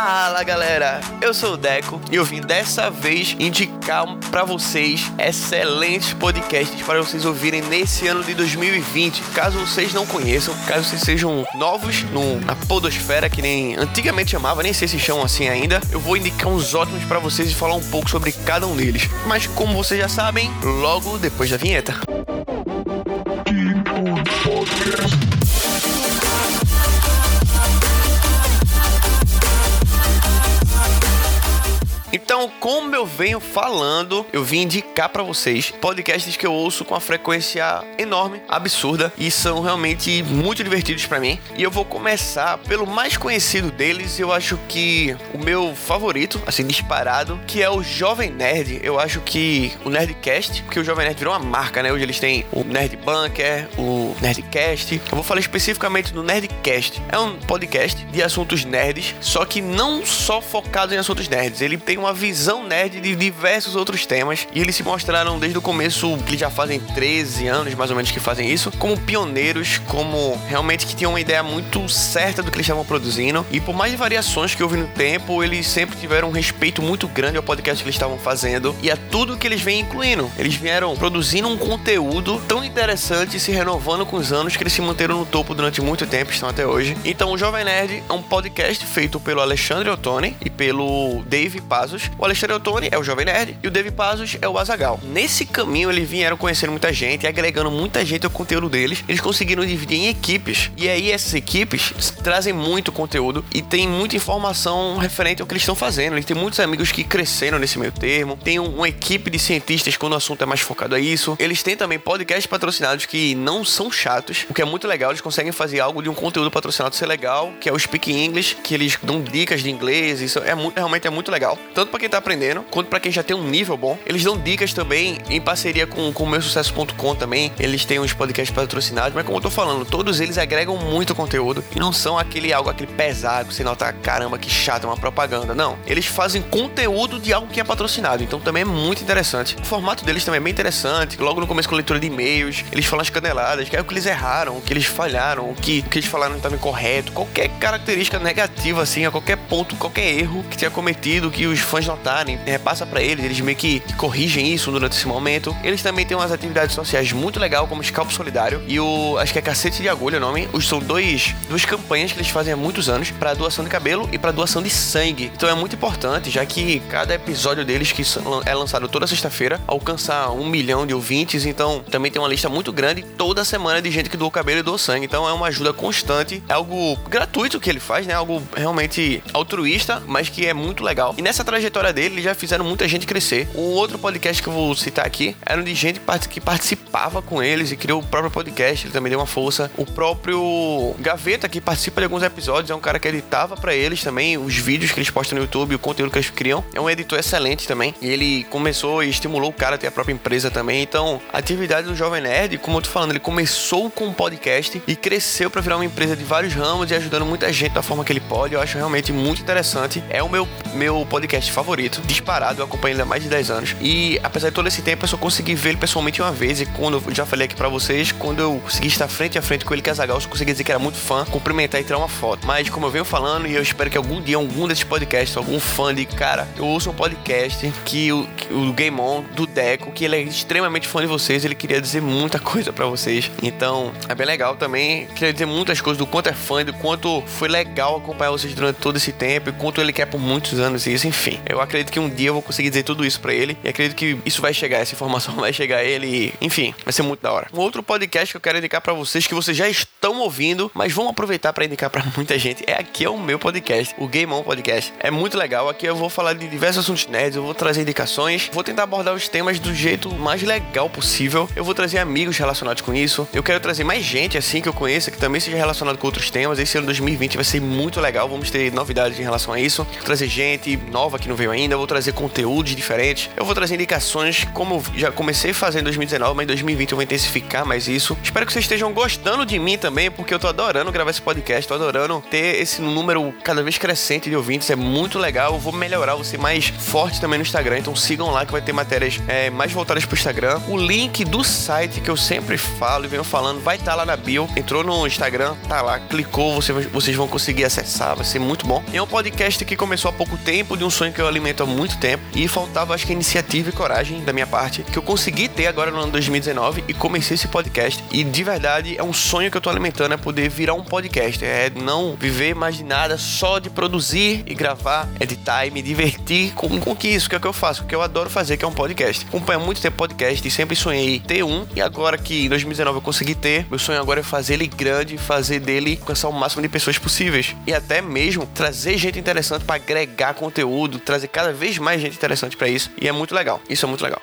Fala galera, eu sou o Deco e eu vim dessa vez indicar para vocês excelentes podcasts para vocês ouvirem nesse ano de 2020. Caso vocês não conheçam, caso vocês sejam novos no, na Podosfera, que nem antigamente chamava, nem sei se chamam assim ainda, eu vou indicar uns ótimos para vocês e falar um pouco sobre cada um deles. Mas como vocês já sabem, logo depois da vinheta. Então, como eu venho falando, eu vim indicar para vocês podcasts que eu ouço com uma frequência enorme, absurda e são realmente muito divertidos para mim. E eu vou começar pelo mais conhecido deles, eu acho que o meu favorito, assim disparado, que é o Jovem Nerd. Eu acho que o Nerdcast, porque o Jovem Nerd virou uma marca, né? Hoje eles têm o Nerd Bunker, o Nerdcast. Eu vou falar especificamente do Nerdcast. É um podcast de assuntos nerds, só que não só focado em assuntos nerds. Ele tem uma visão nerd de diversos outros temas e eles se mostraram desde o começo, que já fazem 13 anos mais ou menos que fazem isso, como pioneiros, como realmente que tinham uma ideia muito certa do que eles estavam produzindo e por mais variações que houve no tempo, eles sempre tiveram um respeito muito grande ao podcast que eles estavam fazendo e a tudo que eles vêm incluindo. Eles vieram produzindo um conteúdo tão interessante e se renovando com os anos que eles se manteram no topo durante muito tempo, estão até hoje. Então, o Jovem Nerd é um podcast feito pelo Alexandre Ottoni e pelo Dave Paz Pazos, o Alexandre Ottoni é o Jovem Nerd e o Dave Pazos é o Azagal. Nesse caminho eles vieram conhecendo muita gente, agregando muita gente ao conteúdo deles. Eles conseguiram dividir em equipes e aí essas equipes trazem muito conteúdo e tem muita informação referente ao que eles estão fazendo. Eles têm muitos amigos que cresceram nesse meio termo. Tem uma equipe de cientistas quando o assunto é mais focado a isso. Eles têm também podcasts patrocinados que não são chatos, o que é muito legal. Eles conseguem fazer algo de um conteúdo patrocinado ser legal, que é o Speak English, que eles dão dicas de inglês. Isso é muito, realmente é muito legal tanto para quem tá aprendendo, quanto para quem já tem um nível bom. Eles dão dicas também em parceria com, com o meu sucesso.com também. Eles têm uns podcasts patrocinados, mas como eu tô falando, todos eles agregam muito conteúdo e não são aquele algo aquele pesado, você nota, caramba, que chato, é uma propaganda. Não, eles fazem conteúdo de algo que é patrocinado, então também é muito interessante. O formato deles também é bem interessante. Logo no começo com a leitura de e-mails, eles falam as caneladas, que é o que eles erraram, o que eles falharam, o que, o que eles falaram não estava incorreto, qualquer característica negativa assim, a qualquer ponto, qualquer erro que tenha cometido, que os fãs notarem, repassa para eles, eles meio que corrigem isso durante esse momento. Eles também têm umas atividades sociais muito legal, como o Scalpo Solidário e o, acho que é Cacete de Agulha o nome. Os, são dois, duas campanhas que eles fazem há muitos anos para doação de cabelo e para doação de sangue. Então é muito importante, já que cada episódio deles, que é lançado toda sexta-feira, alcança um milhão de ouvintes. Então também tem uma lista muito grande toda semana de gente que doa cabelo e doa sangue. Então é uma ajuda constante, é algo gratuito que ele faz, né? Algo realmente altruísta, mas que é muito legal. E nessa trajetória dele, eles já fizeram muita gente crescer. Um outro podcast que eu vou citar aqui era de gente que participava com eles e criou o próprio podcast. Ele também deu uma força. O próprio Gaveta, que participa de alguns episódios, é um cara que editava para eles também os vídeos que eles postam no YouTube, o conteúdo que eles criam. É um editor excelente também. E ele começou e estimulou o cara a ter a própria empresa também. Então, a atividade do Jovem Nerd, como eu tô falando, ele começou com um podcast e cresceu para virar uma empresa de vários ramos e ajudando muita gente da forma que ele pode. Eu acho realmente muito interessante. É o meu, meu podcast favorito, disparado. Eu acompanho ele há mais de 10 anos. E apesar de todo esse tempo, eu só consegui ver ele pessoalmente uma vez. E quando eu já falei aqui para vocês, quando eu consegui estar frente a frente com ele, Casagal, eu só consegui dizer que era muito fã, cumprimentar e tirar uma foto. Mas como eu venho falando, e eu espero que algum dia, algum desses podcasts, algum fã de cara, eu ouço um podcast que o, que o Game On, do Deco, que ele é extremamente fã de vocês, ele queria dizer muita coisa para vocês. Então, é bem legal também. Queria dizer muitas coisas do quanto é fã, do quanto foi legal acompanhar vocês durante todo esse tempo e quanto ele quer por muitos anos isso, enfim. Eu acredito que um dia eu vou conseguir dizer tudo isso para ele e acredito que isso vai chegar, essa informação vai chegar a ele e, enfim, vai ser muito da hora. Um outro podcast que eu quero indicar para vocês que vocês já estão ouvindo, mas vão aproveitar para indicar para muita gente, é aqui é o meu podcast, o Game On Podcast. É muito legal, aqui eu vou falar de diversos assuntos nerds, eu vou trazer indicações, vou tentar abordar os temas do jeito mais legal possível. Eu vou trazer amigos relacionados com isso. Eu quero trazer mais gente assim que eu conheça que também seja relacionado com outros temas. Esse ano 2020 vai ser muito legal, vamos ter novidades em relação a isso. Trazer gente nova nova que não veio ainda, eu vou trazer conteúdos diferentes, eu vou trazer indicações, como já comecei a fazer em 2019, mas em 2020 eu vou intensificar mais isso. Espero que vocês estejam gostando de mim também, porque eu tô adorando gravar esse podcast, tô adorando ter esse número cada vez crescente de ouvintes, é muito legal. Eu vou melhorar, vou ser mais forte também no Instagram, então sigam lá que vai ter matérias é, mais voltadas pro Instagram. O link do site que eu sempre falo e venho falando vai estar tá lá na bio. Entrou no Instagram, tá lá, clicou, você, vocês vão conseguir acessar, vai ser muito bom. É um podcast que começou há pouco tempo, de um sonho que eu alimento há muito tempo, e faltava, acho que, iniciativa e coragem da minha parte, que eu consegui ter agora no ano 2019 e comecei esse podcast. E de verdade, é um sonho que eu tô alimentando, é poder virar um podcast, é não viver mais de nada, só de produzir e gravar, editar e me divertir com, com que isso, que é o que eu faço, que eu adoro fazer, que é um podcast. Acompanho muito tempo podcast e sempre sonhei ter um, e agora que em 2019 eu consegui ter, meu sonho agora é fazer ele grande, fazer dele alcançar o máximo de pessoas possíveis e até mesmo trazer gente interessante para agregar conteúdo, trazer cada vez mais gente interessante para isso, e é muito legal. Isso é muito legal.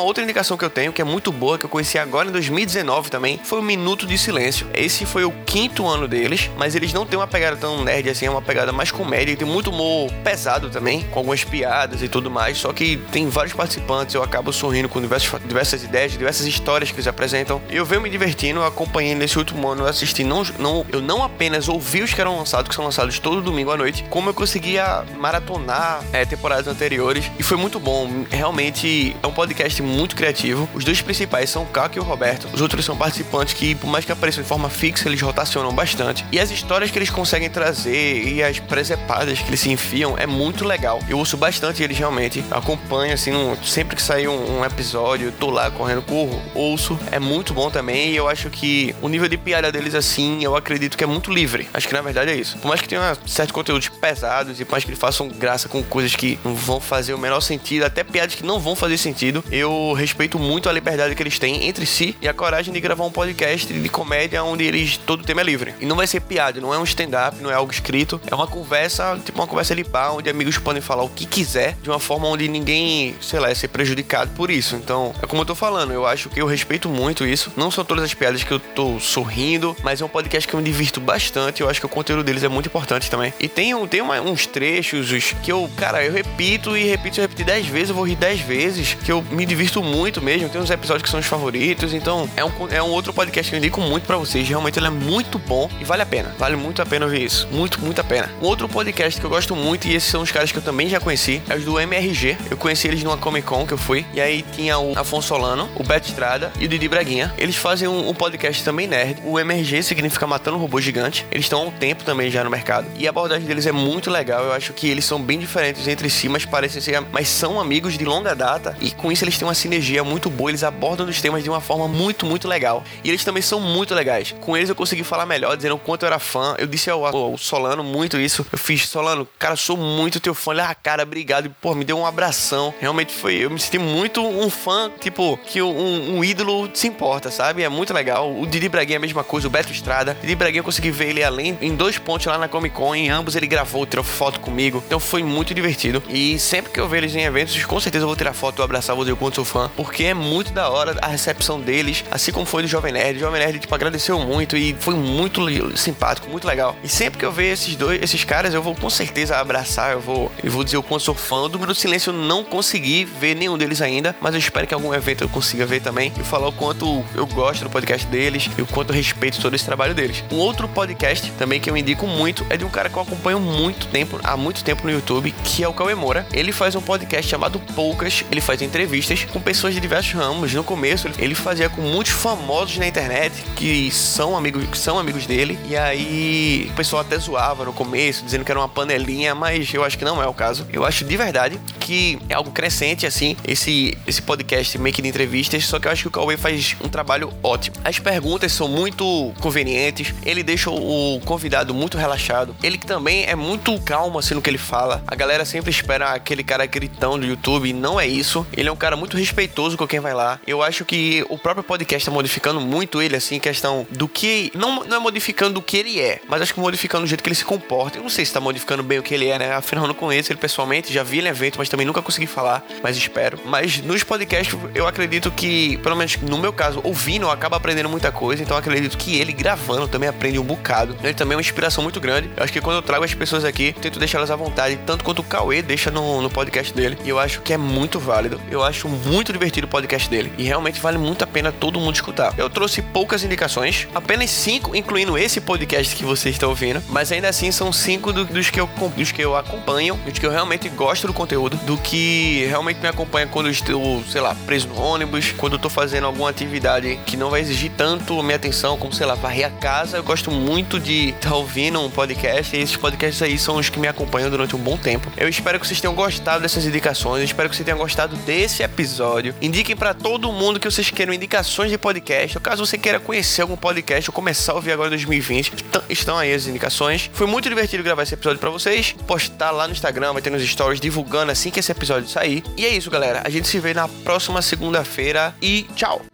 Uma outra indicação que eu tenho, que é muito boa, que eu conheci agora em 2019 também, foi o Minuto de Silêncio. Esse foi o quinto ano deles, mas eles não têm uma pegada tão nerd assim, é uma pegada mais comédia tem muito humor pesado também, com algumas piadas e tudo mais. Só que tem vários participantes, eu acabo sorrindo com diversas, diversas ideias, diversas histórias que eles apresentam. Eu venho me divertindo, acompanhei nesse último ano, eu assisti, não, não, eu não apenas ouvi os que eram lançados, que são lançados todo domingo à noite, como eu conseguia maratonar é, temporadas anteriores e foi muito bom. Realmente é um podcast muito criativo. Os dois principais são o Caco e o Roberto. Os outros são participantes que, por mais que apareçam de forma fixa, eles rotacionam bastante. E as histórias que eles conseguem trazer e as presepadas que eles se enfiam é muito legal. Eu ouço bastante eles realmente. Acompanho, assim, no, sempre que sair um, um, episódio, tô lá correndo, corro, ouço. É muito bom também. E eu acho que o nível de piada deles, assim, eu acredito que é muito livre. Acho que na verdade é isso. Por mais que tenha certos conteúdos pesados e por mais que eles façam graça com coisas que não vão fazer o menor sentido, até piadas que não vão fazer sentido, eu respeito muito a liberdade que eles têm entre si e a coragem de gravar um podcast de comédia onde eles todo o tema é livre. E não vai ser piada, não é um stand-up, não é algo escrito, é uma conversa, tipo uma conversa bar, onde amigos podem falar o que quiser, de uma forma onde ninguém, sei lá, é ser prejudicado por isso. Então, é como eu tô falando, eu acho que eu respeito muito isso. Não são todas as piadas que eu tô sorrindo, mas é um podcast que eu me divirto bastante. Eu acho que o conteúdo deles é muito importante também. E tem, um, tem uma, uns trechos que eu, cara, eu repito e repito, se eu repetir 10 vezes, eu vou rir 10 vezes, que eu me divirto muito mesmo. Tem uns episódios que são os favoritos. Então, é um, é um outro podcast que eu indico muito para vocês. Realmente ele é muito bom e vale a pena. Vale muito a pena ouvir isso. Muito, muito a pena. Um outro podcast que eu gosto muito, e esses são os caras que eu também já conheci, é os do MRG. Eu conheci eles numa Comic Con que eu fui. E aí tinha o Afonso Solano, o Beto Estrada e o Didi Braguinha. Eles fazem um, um podcast também nerd. O MRG significa Matando Robô Gigante. Eles estão há um tempo também já no mercado. E a abordagem deles é muito legal. Eu acho que eles são bem diferentes entre si, mas parecem ser. Mas são amigos de longa data. E com isso eles têm uma sinergia muito boa eles abordam os temas de uma forma muito, muito legal. E eles também são muito legais. Com eles eu consegui falar melhor, dizendo o quanto eu era fã. Eu disse ao, ao Solano muito isso. Eu fiz, Solano, cara, sou muito teu fã. Ele, ah, cara, obrigado. E, pô, me deu um abração. Realmente foi, eu me senti muito um fã, tipo, que um, um ídolo se importa, sabe? É muito legal. O Didi Braguinha é a mesma coisa, o Beto Estrada. Didi Braguinha eu consegui ver ele além, em dois pontos lá na Comic Con. Em ambos ele gravou, tirou foto comigo. Então foi muito divertido. E sempre que eu ver eles em eventos, com certeza eu vou tirar foto, vou abraçar, vou dizer o quanto sou fã. Porque é muito da hora a recepção deles, assim como foi do Jovem Nerd. O Jovem Nerd, tipo, agradeceu muito e foi muito simpático, muito legal. E sempre que eu ver esses dois, esses caras, eu vou com certeza abraçar, eu vou, eu vou dizer o quanto sou fã. Do Minuto Silêncio eu não consegui ver nenhum deles ainda, mas eu espero que algum evento eu consiga ver também e falar o quanto eu gosto do podcast deles e o quanto eu respeito todo esse trabalho deles. Um outro podcast também que eu indico muito é de um cara que eu acompanho muito tempo, há muito tempo no YouTube, que é o Cauê Moura. Ele faz um podcast chamado Poucas, ele faz entrevistas com pessoas de diversos ramos. No começo, ele fazia com muitos famosos na internet que são amigos, que são amigos dele. E aí o pessoal até zoava no começo, dizendo que era uma panelinha, mas eu acho que não é o caso. Eu acho de verdade que é algo crescente, assim, esse, esse podcast meio que de entrevistas. Só que eu acho que o Cauê faz um trabalho ótimo. As perguntas são muito convenientes, ele deixa o convidado muito relaxado. Ele também é muito calmo, assim, no que ele fala. A galera sempre espera aquele cara gritão do YouTube, não é isso. Ele é um cara muito respeitoso com quem vai lá. Eu acho que o próprio podcast tá modificando muito ele, assim, questão do que. Não, não é modificando o que ele é, mas acho que modificando o jeito que ele se comporta. Eu não sei se tá modificando bem o que ele é, né? Afinal, eu não conheço ele pessoalmente, já vi ele em evento, mas também nunca consegui falar, mas espero. Mas nos podcasts, eu acredito que, pelo menos no meu caso, ouvindo, eu acabo aprendendo muita coisa, então acredito que ele gravando também aprende um bocado. Ele também é uma inspiração muito grande. Eu acho que quando eu trago as pessoas aqui, tento deixar elas à vontade, tanto quanto o Cauê deixa no, no podcast dele. E eu acho que é muito válido. Eu acho muito divertido o podcast dele. E realmente vale muito a pena todo mundo escutar. Eu trouxe poucas indicações, apenas cinco, incluindo esse podcast que você está ouvindo. Mas ainda assim são cinco do, dos, que eu, dos que eu acompanho, dos que eu realmente gosto do conteúdo, do que realmente me acompanha quando eu estou, sei lá, preso no ônibus, quando eu estou fazendo alguma atividade que não vai exigir tanto minha atenção, como, sei lá, varrer a casa. Eu gosto muito de estar tá ouvindo um podcast. E esses podcasts aí são os que me acompanham durante um bom tempo. Eu espero que vocês tenham gostado dessas indicações. Eu espero que vocês tenham gostado desse episódio. Indiquem para todo mundo que vocês queiram indicações de podcast. Ou caso você queira conhecer algum podcast ou começar a ouvir agora em 2020, estão aí as indicações. Foi muito divertido gravar esse episódio para vocês. Postar lá no Instagram, vai ter nos stories divulgando assim que esse episódio sair. E é isso, galera. A gente se vê na próxima segunda-feira e tchau!